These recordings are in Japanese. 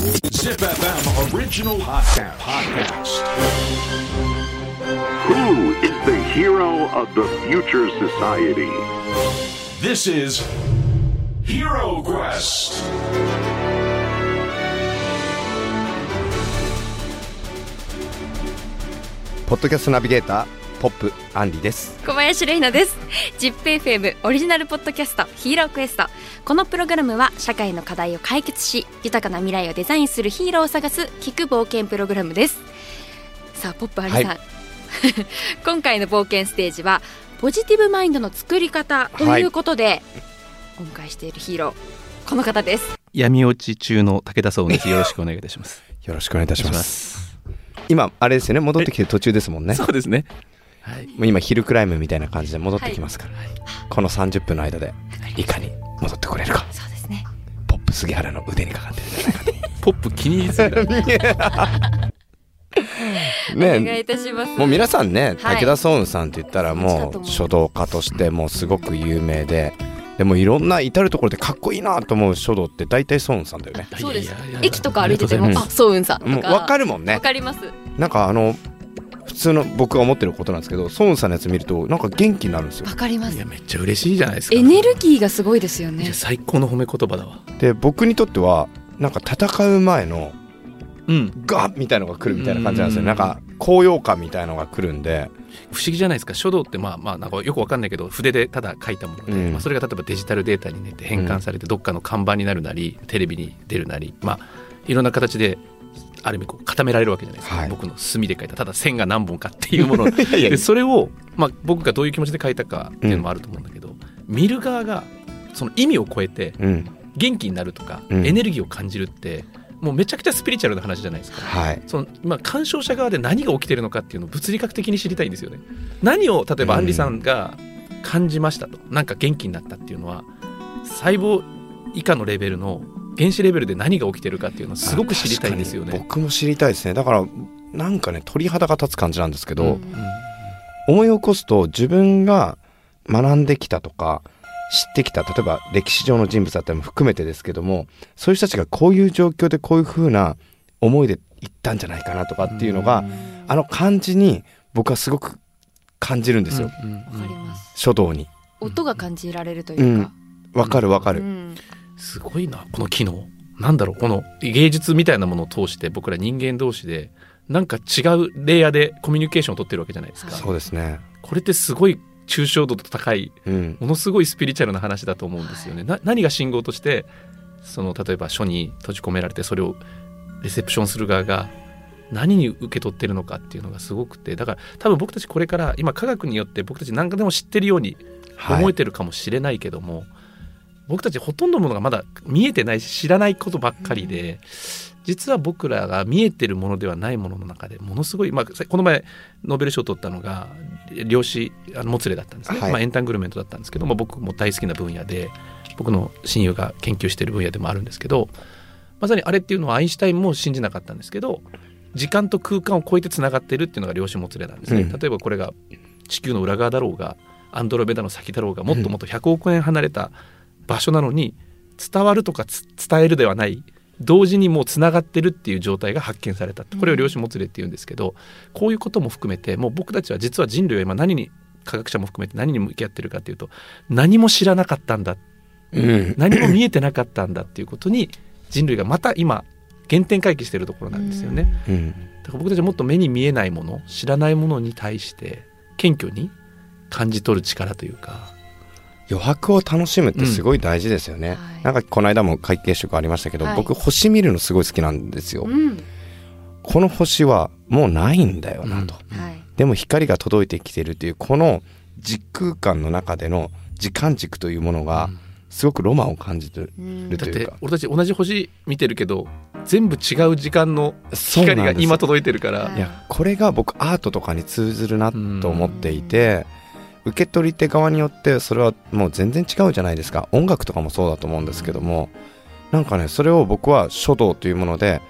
Zip FM original podcast. podcast. Who is the hero of the future society? This is Hero Quest. ポッドキャストナビゲーター ポップアンリです。小林玲奈です。ZIPFM オリジナルポッドキャストヒーロークエスト。このプログラムは社会の課題を解決し豊かな未来をデザインするヒーローを探す聞く冒険プログラムです。さあポップアンリさん、はい。今回の冒険ステージはポジティブマインドの作り方ということで、お迎えしているヒーローこの方です。闇落ち中の武田壮です。よろしくお願いいたします。よろしくお願いいたします。今あれですよね。戻ってきて途中ですもんね。そうですね。はい。もう今ヒルクライムみたいな感じで戻ってきますから、この30分の間でいかに戻ってこれるか。そうですね。ポップ杉原の腕にかかってるんじゃないかと。ポップ気に入りすぎだ。お願いねいたします。もう皆さんね、はい。武田壮雲さんって言ったらもう書道家としてもうすごく有名ででもいろんな至る所でかっこいいなと思う書道って大体壮雲さんだよね。そうです。駅とか歩いててもありがとうございますあそううんさんとか。もう分かるもんわねかります。なんかあの普通の僕が思ってることなんですけどソンさんのやつ見るとなんか元気になるんですよわかりますいやめっちゃ嬉しいじゃないですか。エネルギーがすごいですよねいや最高の褒め言葉だわ。で僕にとってはなんか戦う前のうん。ガッみたいのが来るみたいな感じなんですようんなんか高揚感みたいのが来るんで不思議じゃないですか。書道ってまあまあなんかよくわかんないけど筆でただ書いたもので、うんまあそれが例えばデジタルデータにねって変換されてどっかの看板になるなり、テレビに出るなり、まあいろんな形で。ある意味こう固められるわけじゃないですか、はい。僕の墨で書いたただ線が何本かっていうもの でそれを、まあ、僕がどういう気持ちで書いたかっていうのもあると思うんだけど、見る側がその意味を超えてうん。元気になるとか、うん。エネルギーを感じるってもうめちゃくちゃスピリチュアルな話じゃないですか。はい。その今鑑賞者側で何が起きてるのかっていうのを物理学的に知りたいんですよね。何を例えばうんアンリさんが感じましたと、なんか元気になったっていうのは細胞以下のレベルの原子レベルで何が起きてるかっていうのをすごく知りたいんですよね。僕も知りたいですね。だからなんかね鳥肌が立つ感じなんですけど、うん。思い起こすと自分が学んできたとか知ってきた例えば歴史上の人物だったりも含めてですけどもそういう人たちがこういう状況でこういう風な思いで行ったんじゃないかなとかっていうのが、あの感じに僕はすごく感じるんですよ、うんうんわかります。書道に。音が感じられるというか、わかるわかる、うんすごいなこの機能。なんだろうこの芸術みたいなものを通して僕ら人間同士でなんか違うレイヤーでコミュニケーションを取ってるわけじゃないですか、そうですね。これってすごい抽象度と高いうん。ものすごいスピリチュアルな話だと思うんですよね。な何が信号としてその例えば書に閉じ込められてそれをレセプションする側が何に受け取ってるのかっていうのがすごくてだから多分僕たちこれから今科学によって僕たち何かでも知ってるようにはい。思えてるかもしれないけども、僕たちほとんどのものがまだ見えてないし知らないことばっかりで、実は僕らが見えてるものではないものの中でものすごい、まあ、さこの前ノーベル賞を取ったのが量子あのモツレだったんですね、はい。まあ、エンタングルメントだったんですけど、まあ、僕も大好きな分野で僕の親友が研究している分野でもあるんですけどまさにあれっていうのはアインシュタインも信じなかったんですけど時間と空間を超えてつながってるっていうのが量子もつれなんですね、うん。例えばこれが地球の裏側だろうがアンドロメダの先だろうがもっともっと100億円離れた場所なのに伝わるとかつ伝えるではない同時にもうつながってるっていう状態が発見されたこれを量子もつれっていうんですけど、こういうことも含めてもう僕たちは実は人類は今何に科学者も含めて何に向き合ってるかっていうと何も知らなかったんだうん。何も見えてなかったんだっていうことに人類がまた今原点回帰してるところなんですよね。うん。だから僕たちはもっと目に見えないもの知らないものに対して謙虚に感じ取る力というか余白を楽しむってすごい大事ですよね、はい。なんかこの間も会計色ありましたけど、はい。僕星見るのすごい好きなんですよ、うん。この星はもうないんだよなと、はい。でも光が届いてきてるっていうこの時空間の中での時間軸というものがすごくロマンを感じてるうんだってというか、俺たち同じ星見てるけど全部違う時間の光が今届いてるから。はいいやこれが僕アートとかに通ずるなと思っていて受け取り手側によってそれはもう全然違うじゃないですか。音楽とかもそうだと思うんですけども。なんかねそれを僕は書道というもので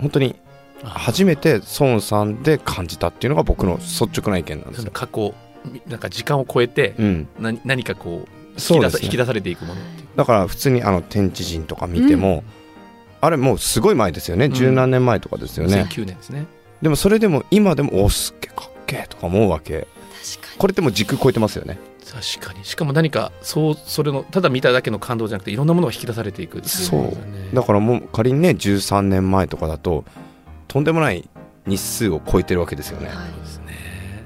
本当に初めて孫さんで感じたっていうのが僕の率直な意見なんです。過去なんか時間を超えてうん、何何かこう引き出さ引き出されていくものだから普通にあの天地人とか見ても、あれもうすごい前ですよね。ん。十何年前とかですよね、2009年ですね。でもそれでも今でもおすっげえかっけえとか思うわけこれってもう時空超えてますよね。確かに。しかも何かそうそれのただ見ただけの感動じゃなくていろんなものが引き出されていくっていそう。だからもう仮にね13年前とかだととんでもない日数を超えてるわけですよね、に、はい。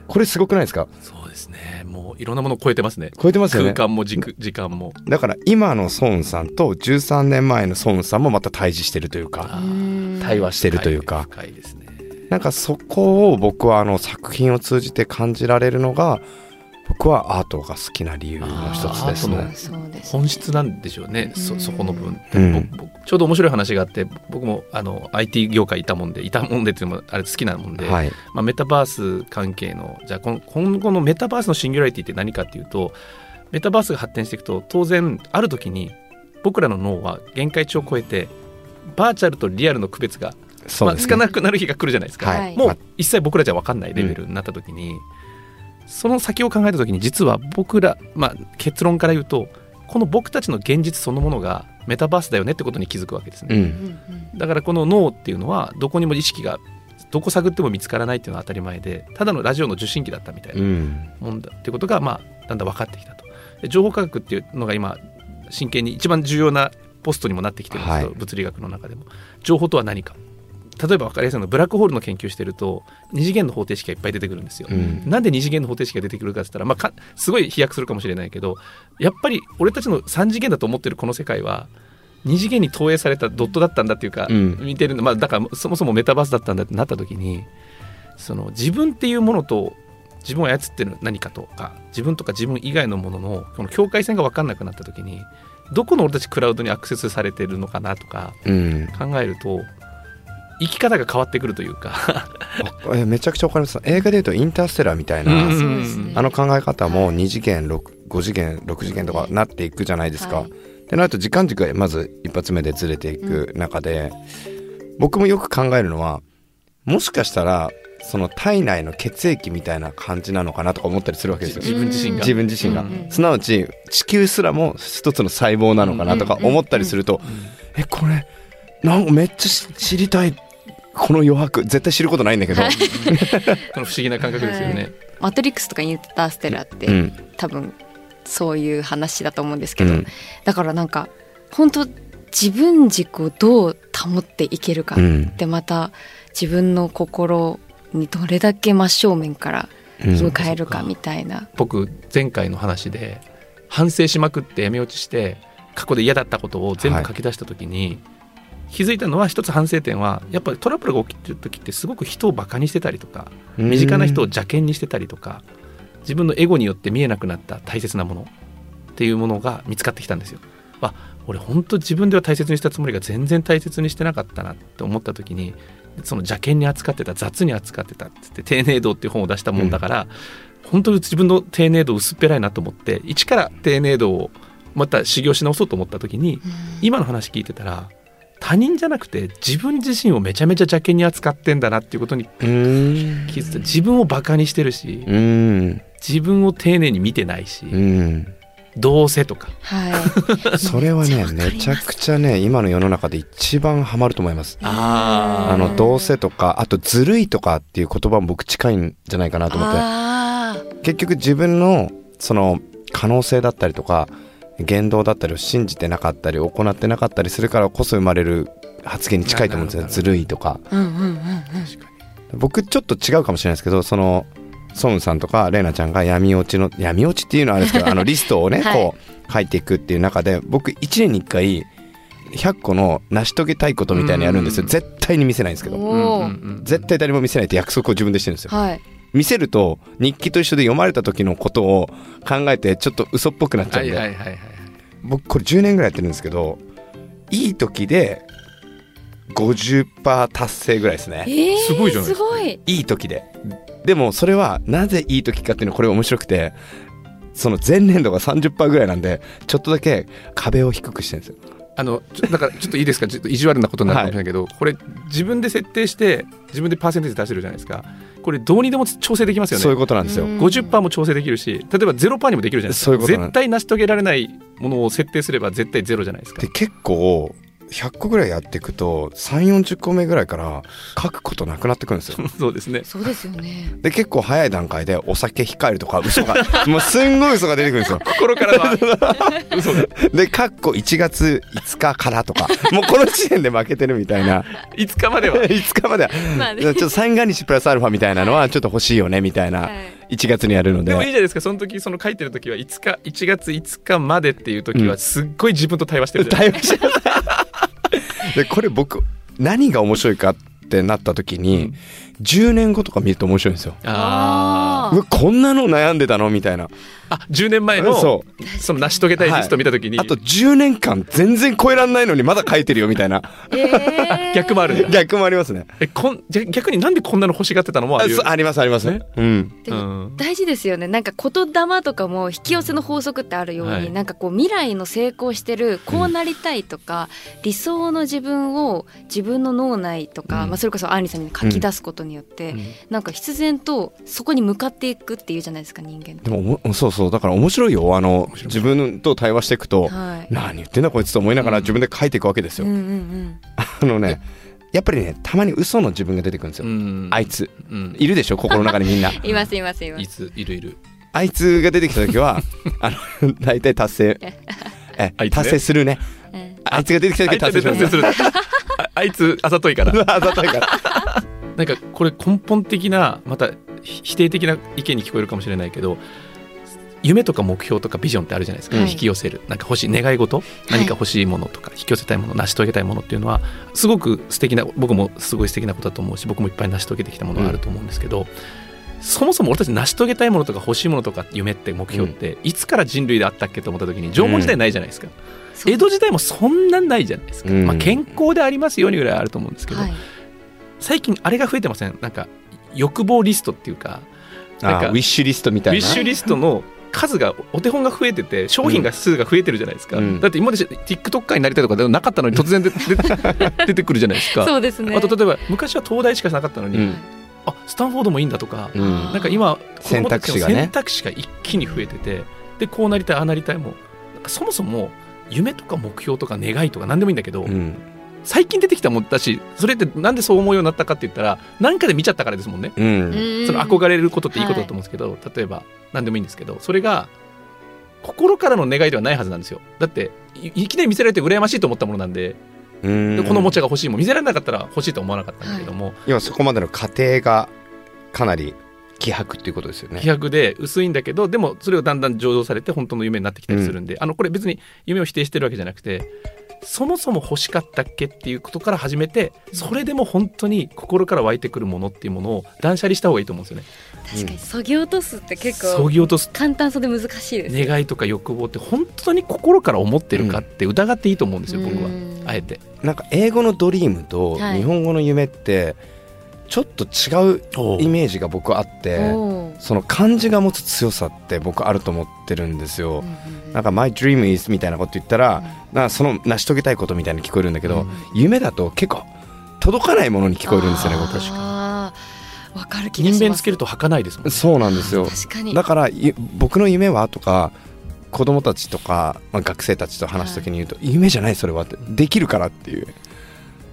これすごくないですか？そうですね。もういろんなものを超えてますね。超えてますよね。空間も時時間も。だから今の孫さんと13年前の孫さんもまた対峙してるというか。対話してるというか。深いですねなんかそこを僕はあの作品を通じて感じられるのが僕はアートが好きな理由の一つですね。本質なんでしょうね、うん。そそこの分、うん。ちょうど面白い話があって僕もあの IT 業界いたもんでいたもんでっていうのもあれ好きなもんで、はい、まあ、メタバース関係のじゃあこの今後のメタバースのシンギュラリティって何かっていうとメタバースが発展していくと当然ある時に僕らの脳は限界値を超えてバーチャルとリアルの区別が、まあ、つそうですね。かなくなる日が来るじゃないですか、はい。もう一切僕らじゃ分かんないレベルになった時に、その先を考えた時に実は僕ら、まあ、結論から言うとこの僕たちの現実そのものがメタバースだよねってことに気づくわけですね。う、うんんだからこの脳っていうのはどこにも意識がどこ探っても見つからないっていうのは当たり前でただのラジオの受信機だったみたいなうん、もんだっていうことがまあだんだん分かってきたと。で情報科学っていうのが今真剣に一番重要なポストにもなってきてるんですけど、はい。物理学の中でも。情報とは何か例えば分かりやすいのはブラックホールの研究してると二次元の方程式がいっぱい出てくるんですよ、うん。なんで二次元の方程式が出てくるかって言ったら、まあか、すごい飛躍するかもしれないけどやっぱり俺たちの3次元だと思ってるこの世界は二次元に投影されたドットだったんだっていうか、うん。見てるの、まあ、だからそもそもメタバースだったんだってなった時にその自分っていうものと自分を操ってる何かとか自分とか自分以外のもののこの境界線が分かんなくなった時にどこの俺たちクラウドにアクセスされてるのかなとかうん、考えると生き方が変わってくるというか。えめちゃくちゃわかります。映画でいうとインターステラーみたいな、うあの考え方も2次元6 5次元6次元とかなっていくじゃないですか。はい。ってなると時間軸がまず一発目でずれていく中で、僕もよく考えるのはもしかしたらその体内の血液みたいな感じなのかなとか思ったりするわけですよ。自分自身が。自分自身が、うんすなわち地球すらも一つの細胞なのかなとか思ったりすると、えこれなんかめっちゃし知りたいこの余白絶対知ることないんだけど、この不思議な感覚ですよね。マトリックスとかインターステラーって、うん。多分そういう話だと思うんですけど、うん。だからなんか本当自分軸をどう保っていけるか、うん。でまた自分の心にどれだけ真正面からうん。向かえるかみたいな、僕前回の話で反省しまくってやめ落ちして過去で嫌だったことを全部書き出した時に、気づいたのは一つ反省点はやっぱりトラブルが起きてる時ってすごく人をバカにしてたりとか身近な人を邪険にしてたりとか自分のエゴによって見えなくなった大切なものっていうものが見つかってきたんですよ。あ俺本当自分では大切にしたつもりが全然大切にしてなかったなって思った時にその邪険に扱ってた雑に扱ってたっつって丁寧度っていう本を出したもんだから、本当に自分の丁寧度薄っぺらいなと思って一から丁寧度をまた修行し直そうと思った時に今の話聞いてたら他人じゃなくて自分自身をめちゃめちゃ邪険に扱ってんだなっていうことにうん。気づいた自分をバカにしてるしうん。自分を丁寧に見てないし、うん。どうせとか。はい。それはねめっちゃくちゃね今の世の中で一番ハマると思います。あー。あのどうせとかあとずるいとかっていう言葉も僕近いんじゃないかなと思って。結局自分のその可能性だったりとか言動だったりを信じてなかったり行ってなかったりするからこそ生まれる発言に近いと思うんですよ。ずるいとか。僕ちょっと違うかもしれないですけどそのソンさんとかレイナちゃんが闇落ちの闇落ちっていうのはあれですけどあのリストをね、はいこう書いていくっていう中で僕1年に1回100個の成し遂げたいことみたいなのやるんですよ。うん絶対に見せないんですけど。絶対誰も見せないって約束を自分でしてるんですよ。はい見せると日記と一緒で読まれた時のことを考えてちょっと嘘っぽくなっちゃうんで、はいはいはいはい僕これ10年ぐらいやってるんですけどいい時で50%達成ぐらいですね。えー、すごいじゃないですすごい。いい時で。でもそれはなぜいい時かっていうのはこれ面白くてその前年度が30%ぐらいなんでちょっとだけ壁を低くしてるんですよあのちょだからちょっといいですか？ちょっと意地悪なことになるかもしれないけど、これ自分で設定して自分でパーセンテージ出してるじゃないですか。これどうにでも調整できますよね。そういうことなんですよ。うん。50%も調整できるし例えば0%にもできるじゃないですか。そういうことなん絶対成し遂げられないものを設定すれば絶対ゼロじゃないですか。で結構100個ぐらいやっていくと3 4 0個目ぐらいから書くことなくなってくるんですよ。そうですね。そうですよね。で結構早い段階でお酒控えるとか嘘が もうすんごい嘘が出てくるんですよ。心からは。嘘がでかっこ1月5日からとかもうこの時点で負けてるみたいな。5日までは。5日までは。まあね。ちょっと三が日プラスアルファみたいなのはちょっと欲しいよねみたいなはい。1月にやるので。でもいいじゃないですか。その時その書いてる時は5日1月5日までっていう時はすっごい自分と対話してるじゃない対応してでこれ僕何が面白いかってなった時に、10年後とか見ると面白いんですよ。あうわこんなの悩んでたの？みたいな。ーあ10年前のそその成し遂げたいリストを見た時に、あと10年間全然超えらんないのにまだ書いてるよみたいな。えー。逆もある逆もありますね。えこんじゃ逆になんでこんなの欲しがってたの？もあるよあそうありますあります。ね。うん。大事ですよね。なんか言霊とかも引き寄せの法則ってあるように、はい。なんかこう未来の成功してるこうなりたいとか、理想の自分を自分の脳内とか、うん。まあ、それこそアンリさんに書き出すことによって、うん。なんか必然とそこに向かっていくっていうじゃないですか人間って。でもおもそうそうだから面白いよ。あの自分と対話していくと、はい。何言ってんだこいつと思いながら自分で書いていくわけですよ。うんうんうん、あのねやっぱりねたまに嘘の自分が出てくるんですよ。うんあいつ。うん。いるでしょ心の中にみんな。いますいますいます。いついるいる。あいつが出てきた時は あの大体達成。え達成するね。うん。あいつが出てきた時達成する達成する。ああいつあざといから。あざといからなんかこれ根本的なまたひ否定的な意見に聞こえるかもしれないけど夢とか目標とかビジョンってあるじゃないですか、はい。引き寄せる。なんか欲しい願い事、何か欲しいものとか引き寄せたいもの成し遂げたいものっていうのはすごく素敵な僕もすごい素敵なことだと思うし僕もいっぱい成し遂げてきたものがあると思うんですけど、そもそも俺たち成し遂げたいものとか欲しいものとか夢って目標って、いつから人類であったっけと思った時に縄文時代ないじゃないですか、そう江戸時代もそんなんないじゃないですか、うん。まあ、健康でありますようにぐらいあると思うんですけど、はい、最近あれが増えてません？なんか欲望リストっていうかなんかあウィッシュリストみたいな？ウィッシュリストの数がお手本が増えてて商品が数が増えてるじゃないですか、うん。だって今まで TikToker になりたいとかでなかったのに突然で で出てくるじゃないですか。そうですね。あと例えば昔は東大しかなかったのに、うん。あスタンフォードもいいんだとか、うん。なんか今選択肢がね。選択肢が一気に増えててでこうなりたいああなりたいもそもそも夢とか目標とか願いとか何でもいいんだけど、うん最近出てきたもんだしそれってなんでそう思うようになったかって言ったら何かで見ちゃったからですもんね。うん。その憧れることっていいことだと思うんですけど、例えば何でもいいんですけどそれが心からの願いではないはずなんですよ。だっていいきなり見せられて羨ましいと思ったものなんでうん。でこのおもちゃが欲しいもん見せられなかったら欲しいと思わなかったんだけども、要はそこまでの過程がかなり希薄っていうことですよね。飛躍で薄いんだけどでもそれをだんだん醸造されて本当の夢になってきたりするんで、あのこれ別に夢を否定してるわけじゃなくてそもそも欲しかったっけっていうことから始めてそれでも本当に心から湧いてくるものっていうものを断捨離した方がいいと思うんですよね。確かに。そぎ落とすって結そ構ぎ落とす。簡単そうで難しいです。願いとか欲望って本当に心から思ってるかって疑っていいと思うんですよ、僕は。うん。あえて。なんか英語のドリームとはい。日本語の夢ってちょっと違うイメージが僕はあってその漢字が持つ強さって僕あると思ってるんですよ。なんか My dream is みたいなこと言ったらなその成し遂げたいことみたいに聞こえるんだけど、うん夢だと結構届かないものに聞こえるんですよね僕あーわかる気がします。人弁つけると儚ないですもんね。そうなんですよ。確かに。だからい僕の夢はとか子供たちとか、まあ、学生たちと話す時に言うと、夢じゃないそれはって。できるからっていう。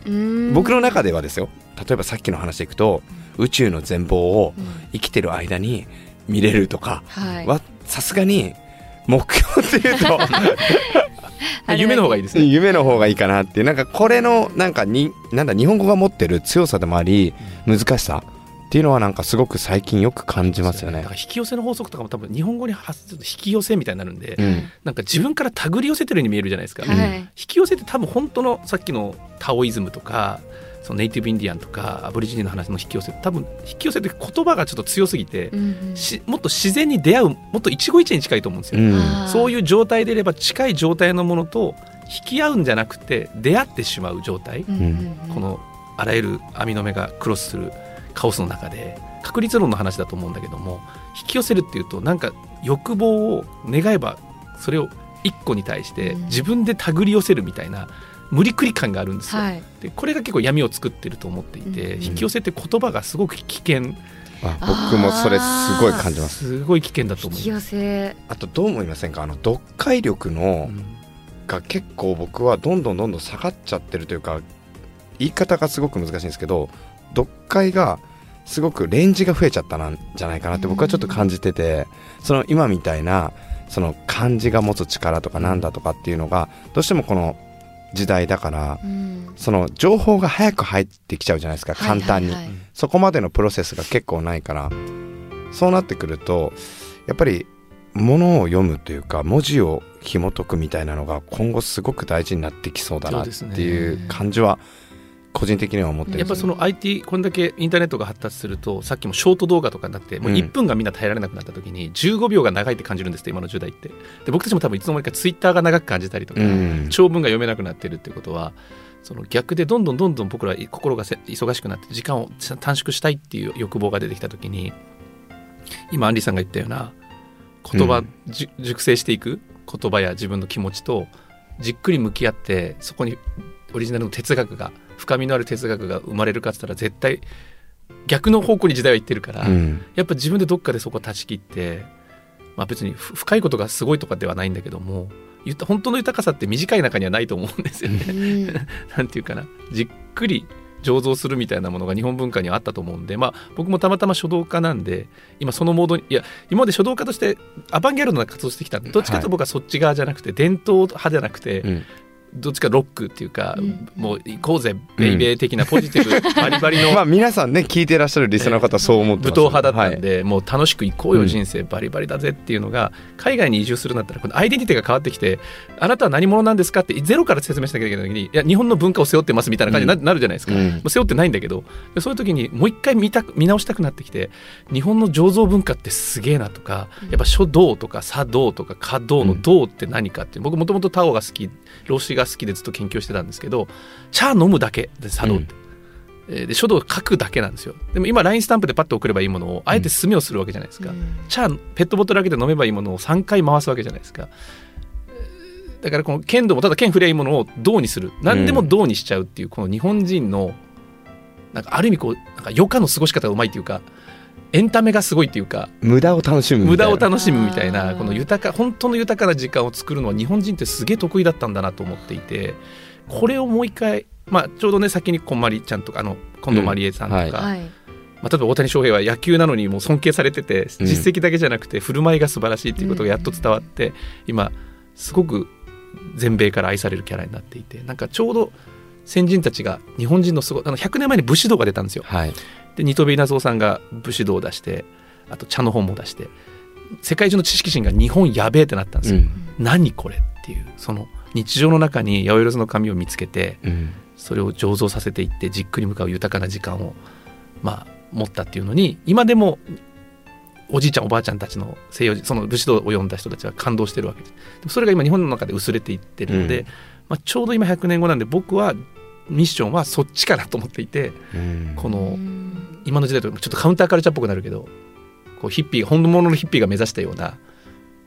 うん。僕の中ではですよ例えばさっきの話でいくと宇宙の全貌をうん。生きてる間に見れるとかはさすがに目標っていうと 夢の方がいいですね。夢の方がいいかなっていう。なんかこれのなんかになんだ日本語が持ってる強さでもあり難しさっていうのはなんかすごく最近よく感じますよね。だから引き寄せの法則とかも多分日本語に発すると引き寄せみたいになるんで、うん。なんか自分から手繰り寄せてるように見えるじゃないですか。はい。引き寄せって多分本当のさっきのタオイズムとかそのネイティブインディアンとかアボリジニの話の引き寄せ多分引き寄せって言葉がちょっと強すぎて、うんうん。しもっと自然に出会うもっと一期一会に近いと思うんですよ、うん。そういう状態でいれば近い状態のものと引き合うんじゃなくて出会ってしまう状態、うんうんうん。このあらゆる網の目がクロスするカオスの中で確率論の話だと思うんだけども引き寄せるっていうとなんか欲望を願えばそれを一個に対してうん自分で手繰り寄せるみたいな無理くり感があるんですよ。はい。でこれが結構闇を作ってると思っていて、うん引き寄せって言葉がすごく危険あ僕もそれすごい感じますすごい危険だと思います。引き寄せ。あとどう思いませんか？あの読解力のうんが結構僕はどんどんどんどん下がっちゃってるというか言い方がすごく難しいんですけど読解がすごくレンジが増えちゃったなんじゃないかなって僕はちょっと感じててその今みたいなその漢字が持つ力とかなんだとかっていうのがどうしてもこの時代だからうん。その情報が早く入ってきちゃうじゃないですか簡単に、はいはい。はいそこまでのプロセスが結構ないから。そうなってくるとやっぱり物を読むというか文字を紐解くみたいなのが今後すごく大事になってきそうだなっていう感じは個人的には思ってるやっぱその IT こんだけインターネットが発達するとさっきもショート動画とかになってもううん。1分がみんな耐えられなくなった時に15秒が長いって感じるんですって今の時代って。で僕たちも多分いつの間にかツイッターが長く感じたりとか、うん。長文が読めなくなってるっていうことはその逆でどんどんどんどん僕ら心がせ忙しくなって時間を短縮したいっていう欲望が出てきた時に今アンリさんが言ったような言葉、うん。熟成していく言葉や自分の気持ちとじっくり向き合ってそこにオリジナルの哲学が深みのある哲学が生まれるかって言ったら絶対逆の方向に時代は行ってるから、うん。やっぱ自分でどっかでそこを断ち切って、まあ、別にふ深いことがすごいとかではないんだけども本当の豊かさって短い中にはないと思うんですよね。うん。なんていうかな。じっくり醸造するみたいなものが日本文化にはあったと思うんで、まあ、僕もたまたま書道家なんで今そのモードにいや今まで書道家としてアバンギャルドな活動してきたんでどっちかというと僕はそっち側じゃなくて、伝統派じゃなくて、うんどっちかロックっていうか、うん。もう行こうぜベイベー的なポジティブ バリバリのまあ皆さんね聞いていらっしゃるリスナーの方はそう思ってます武闘派だったんで、もう楽しく行こうようん。人生バリバリだぜっていうのが海外に移住するんだったらこのアイデンティティが変わってきてあなたは何者なんですかってゼロから説明しなきゃいけない時にいや日本の文化を背負ってますみたいな感じにな,、なるじゃないですか、うん。もう背負ってないんだけどでそういう時にもう一回見たく見直したくなってきて日本の醸造文化ってすげえなとかやっぱ書道とか茶道とか華道の道って何かって僕もともとタオが好き老子が好きでずっと研究してたんですけど茶飲むだけで茶道って。えーで書道を書くだけなんですよ。でも今 LINE スタンプでパッと送ればいいものをあえて墨をするわけじゃないですか、茶ペットボトルだけで飲めばいいものを3回回すわけじゃないですか。えーだからこの剣道もただ剣振りゃいいものを銅にする。何でも銅にしちゃうっていうこの日本人のなんかある意味こうなんか余暇の過ごし方がうまいっていうかエンタメがすごいっていうか無駄を楽しむみたいな。無駄を楽しむみたいあなーこの豊か本当の豊かな時間を作るのは日本人ってすげえ得意だったんだなと思っていてこれをもう一回、まあ、ちょうどね先にこんまりちゃんとかあの近藤まりえさんとか、うんはい。はい。まあ、例えば大谷翔平は野球なのにもう尊敬されててうん。実績だけじゃなくて振る舞いが素晴らしいっていうことがやっと伝わって今すごく全米から愛されるキャラになっていてなんかちょうど先人たちが日本人のすごいあの100年前に武士道が出たんですよ。はいで二戸部稲造さんが武士道を出してあと茶の本も出して世界中の知識人が日本やべえってなったんですよ。うん。何これっていうその日常の中に八百万の紙を見つけてうん。それを醸造させていってじっくり向かう豊かな時間をまあ持ったっていうのに今でもおじいちゃんおばあちゃんたちの西洋人その武士道を読んだ人たちは感動してるわけです。それが今日本の中で薄れていってるので、うん。まあ、ちょうど今100年後なんで僕はミッションはそっちかなと思っていてうん。このうん。今の時代とちょっとカウンターカルチャーっぽくなるけどこうヒッピー本物のヒッピーが目指したような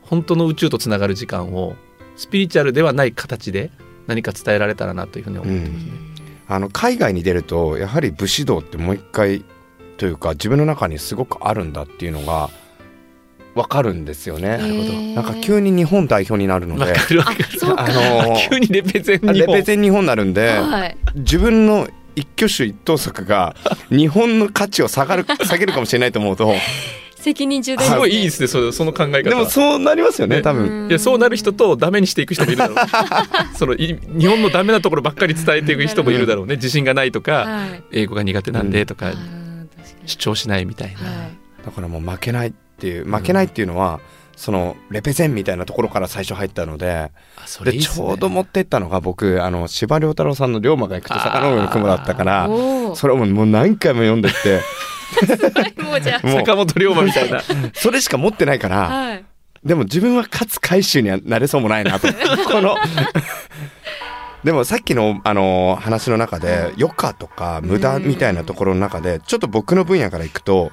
本当の宇宙とつながる時間をスピリチュアルではない形で何か伝えられたらなというふうに思ってますね。あの海外に出るとやはり武士道ってもう一回というか自分の中にすごくあるんだっていうのが分かるんですよね。なるほど。なんか急に日本代表になるのわで、かるわかる。あのー急にレペゼン日本。レペゼン日本になるんで、はい。自分の一挙手一投足が日本の価値を下がる下げるかもしれないと思うと責任重大すごいいいですねそのその考え方。でもそうなりますよねね。多分。いやそうなる人とダメにしていく人もいるだろう。そのい日本のダメなところばっかり伝えていく人もいるだろうね自信がないとかはい。英語が苦手なんでとかあー確かに。主張しないみたいな、はい。だからもう負けないっていう負けないっていうのは、そのレペゼンみたいなところから最初入ったのであそれでね。ちょうど持ってったのが僕あの司馬遼太郎さんの「龍馬が行くと魚の雲」だったからそれをもう何回も読んでってもうじゃあもう坂本龍馬みたいな。それしか持ってないからはい。でも自分は勝海舟にはなれそうもないなと。このでもさっきのあの話の中で余暇とか無駄みたいなところの中でちょっと僕の分野からいくと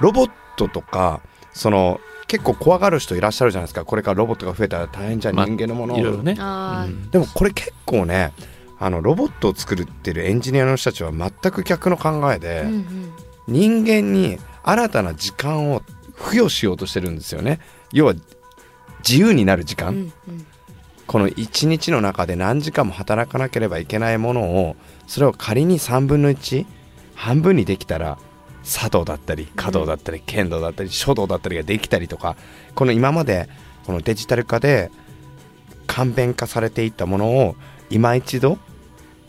ロボットとかその結構怖がる人いらっしゃるじゃないですか。これからロボットが増えたら大変じゃん。まあ人間のものを。いろいろね。うん。でもこれ結構ねあのロボットを作ってるエンジニアの人たちは全く逆の考えで、うんうん。人間に新たな時間を付与しようとしてるんですよね。要は自由になる時間、うんうん。この1日の中で何時間も働かなければいけないものをそれを仮に3分の1半分にできたら茶道だったり華道だったり剣道だったり書道だったりができたりとかこの今までこのデジタル化で簡便化されていったものを今一度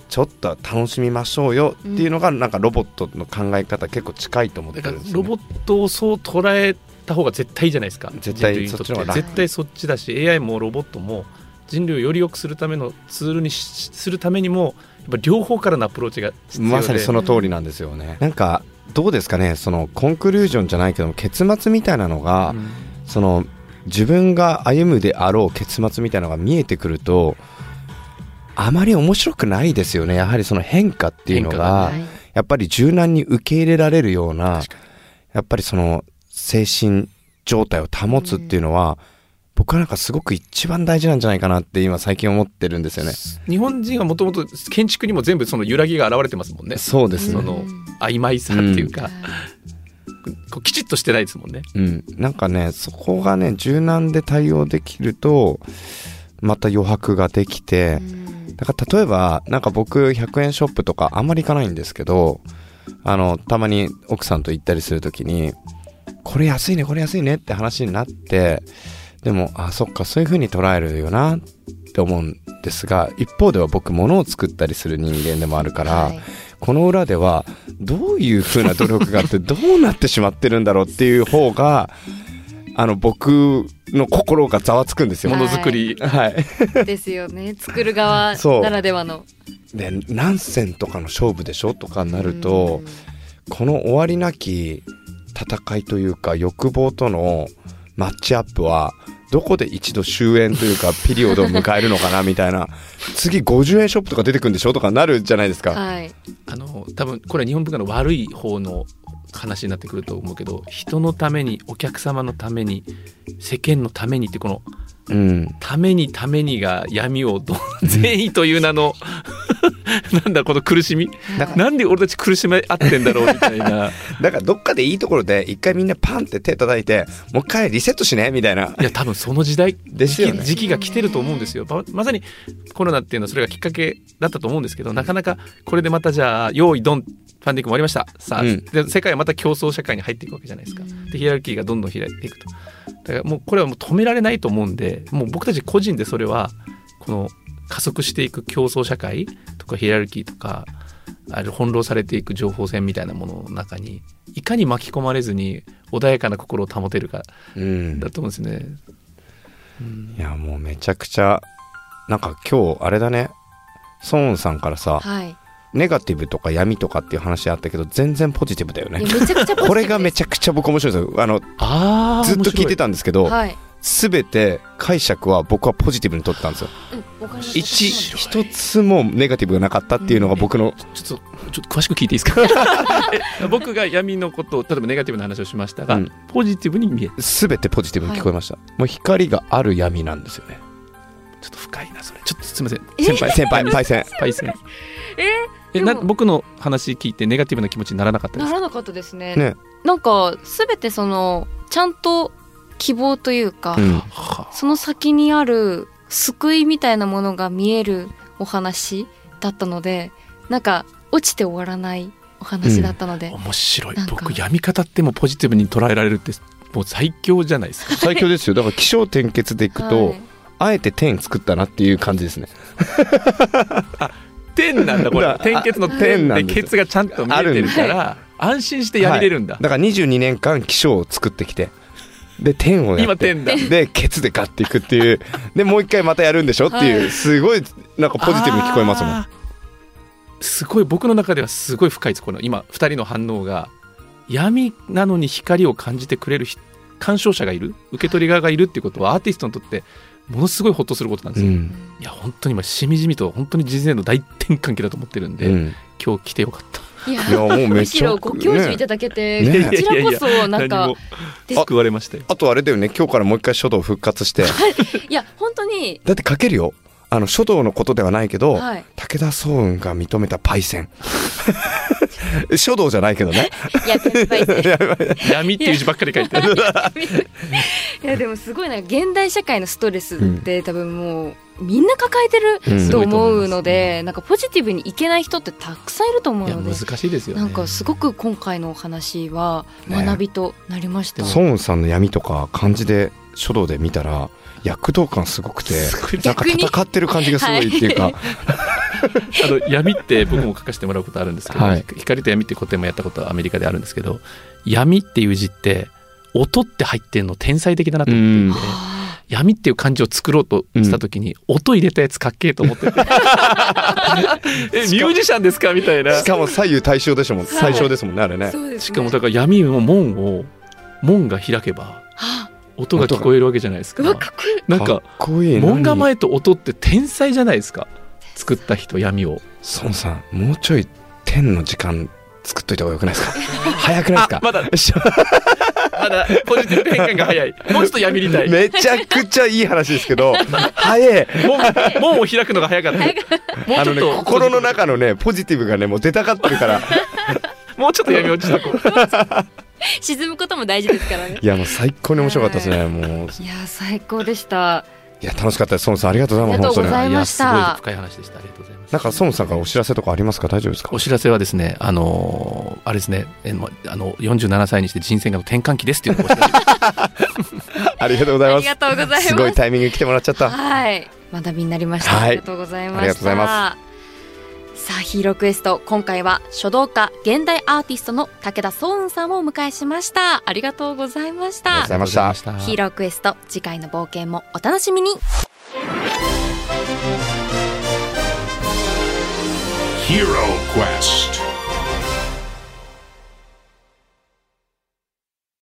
ちょっと楽しみましょうよっていうのがなんかロボットの考え方結構近いと思ってるんですよ、ね、らロボットをそう捉えた方が絶対いいじゃないですか。絶対そっちの方が楽。絶対そっちだし AI もロボットも人類をより良くするためのツールにしするためにもやっぱ両方からのアプローチが必要で。まさにその通りなんですよね、なんかどうですかねそのコンクルージョンじゃないけども結末みたいなのが、うん。その自分が歩むであろう結末みたいなのが見えてくるとあまり面白くないですよね。やはりその変化っていうのが、やっぱり柔軟に受け入れられるようなやっぱりその精神状態を保つっていうのは、僕はなんかすごく一番大事なんじゃないかなって今最近思ってるんですよね。日本人はもともと建築にも全部その揺らぎが現れてますもんね。そうですね。その曖昧さっていうか、こうきちっとしてないですもんね。うん、なんかねそこがね柔軟で対応できるとまた余白ができてだから例えばなんか僕100円ショップとかあんまり行かないんですけどあのたまに奥さんと行ったりするときにこれ安いねこれ安いねって話になってでもあそっかそういう風に捉えるよなって思うんですが一方では僕物を作ったりする人間でもあるから、はい。この裏ではどういう風な努力があって どうなってしまってるんだろうっていう方があの僕の心がざわつくんですよ。ものづくり、はい、ですよね。作る側そう。ならではの。で何戦とかの勝負でしょとかになると、この終わりなき戦いというか欲望とのマッチアップはどこで一度終焉というかピリオドを迎えるのかなみたいな。次50円ショップとか出てくるんでしょ？とかなるじゃないですか。はい。あの多分これは日本文化の悪い方の話になってくると思うけど人のためにお客様のために世間のためにってこのうん、ためにためにが闇をど善意という名の なんだこの苦しみ？なんで俺たち苦しめ合ってんだろうみたいな。だからどっかでいいところで一回みんなパンって手叩いてもう一回リセットしねみたいな。いや多分その時代ですよね。時期が来てると思うんですよ。ままさにコロナっていうのはそれがきっかけだったと思うんですけどなかなかこれでまたじゃあ用意ドンファンディングも終わりました。さあ、うん。で世界はまた競争社会に入っていくわけじゃないですか。でヒエラルキーがどんどん開いていくと。だからもうこれはもう止められないと思うんでもう僕たち個人でそれはこの加速していく競争社会とかヒエラルキーとかあれ翻弄されていく情報戦みたいなものの中にいかに巻き込まれずに穏やかな心を保てるかうん。だと思うんですね。いやもうめちゃくちゃなんか今日あれだね。ソーンさんからさはいネガティブとか闇とかっていう話あったけど全然ポジティブだよね。いやめちゃくちゃポジティブです。これがめちゃくちゃ僕面白い。ですよあのあずっと聞いてたんですけどはい。全て解釈は僕はポジティブに取ってたんですよ。一一つもネガティブがなかったっていうのが僕のちょっとちょっと詳しく聞いていいですか？え僕が闇のことを例えばネガティブな話をしましたが、うん。ポジティブに見える。全てポジティブに聞こえました、もう光がある闇なんですよねちょっと深いなそれちょっとすみませんえ先輩先輩パイセンパイセンええな僕の話聞いてネガティブな気持ちにならなかったですか？らななかったですね。ね。なんかすべてそのちゃんと希望というか、うん。はその先にある救いみたいなものが見えるお話だったのでなんか落ちて終わらないお話だったので、あ面白い。僕闇方ってもポジティブに捉えられるってもう最強じゃないですか。最強ですよ。だから起承転結でいくと、はい。あえて点作ったなっていう感じですね 点なんだこれ。だ点結の点でケツがちゃんと見えてるから安心してやりれるんだ、はい。だから22年間起承を作ってきて。で点をやって。今点だ。でケツでガッていくっていう。でもう一回またやるんでしょっていう、はい。すごいなんかポジティブに聞こえますもん。すごい僕の中ではすごい深いですこの今2人の反応が。闇なのに光を感じてくれるひ鑑賞者がいる？受け取り側がいるっていうことはアーティストにとってものすごいホッとすることなんですよ、うん。いや本当に今しみじみと本当に人生の大転換期だと思ってるんで、うん。今日来てよかった。いやいやもうめむっちゃしろご教授いただけて、ね。こちらこそなんか救われましたよ。あとあれだよね。今日からもう一回書道復活して。いや本当に。だって書けるよ。あの書道のことではないけど、はい。武田壮雲が認めたパイセン書道じゃないけどね。闇っていう字ばっかり書いてある。いやでもすごいな現代社会のストレスって多分もうみんな抱えてるうん。と思うので、なんかポジティブにいけない人ってたくさんいると思ういやので難しいですよね。なんかすごく今回のお話は学びとなりました、孫雲さんの闇とか漢字で書道で見たら躍動感すごくてなんか戦ってる感じがすごいっていうか、あの闇って僕も書かせてもらうことあるんですけど、はい。光と闇って古典もやったことはアメリカであるんですけど闇っていう字って音って入ってるの天才的だなと思っていて、あ闇っていう漢字を作ろうとした時に、音入れたやつかっけえと思ってて。えミュージシャンですかみたいな。しかも左右対称でしょもん。最初ですもんねあれね。ね、しかもだから闇の門を門が開けばは音が聞こえるわけじゃないですか。あうわかっこいい。なんか門何？構えと音って天才じゃないですか作った人闇を。孫さんもうちょい天の時間作っといた方がよくないですか？早くないですか？まだ。まだポジティブ変換が早い。もうちょっと闇りたい。めちゃくちゃいい話ですけど早い。門門を開くのが早かった。あのね心の中のねポジティブがねもう出たがってるから。もうちょっと闇落ちたこう。沈むことも大事ですからね。いやもう最高に面白かったですねもう。いや最高でしたいや楽しかったです。孫さんありがとうございます。ありがとうござい本当にました。いやすごい深い話でした。ありがとうございます。なんか孫さんからお知らせとかありますか？大丈夫ですか？お知らせはですねあのーあれですねえまあの47歳にして人生がの転換期ですっていうのをお知らせありがとうございます。ありがとうございます。すごいタイミングに来てもらっちゃった。はい。学びになりました、はい。ありがとうございましたさあヒーロークエスト。今回は書道家現代アーティストの武田壮雲さんをお迎えしました。ありがとうございました。ありがとうございました。ヒーロークエスト次回の冒険もお楽しみに。Hero Quest.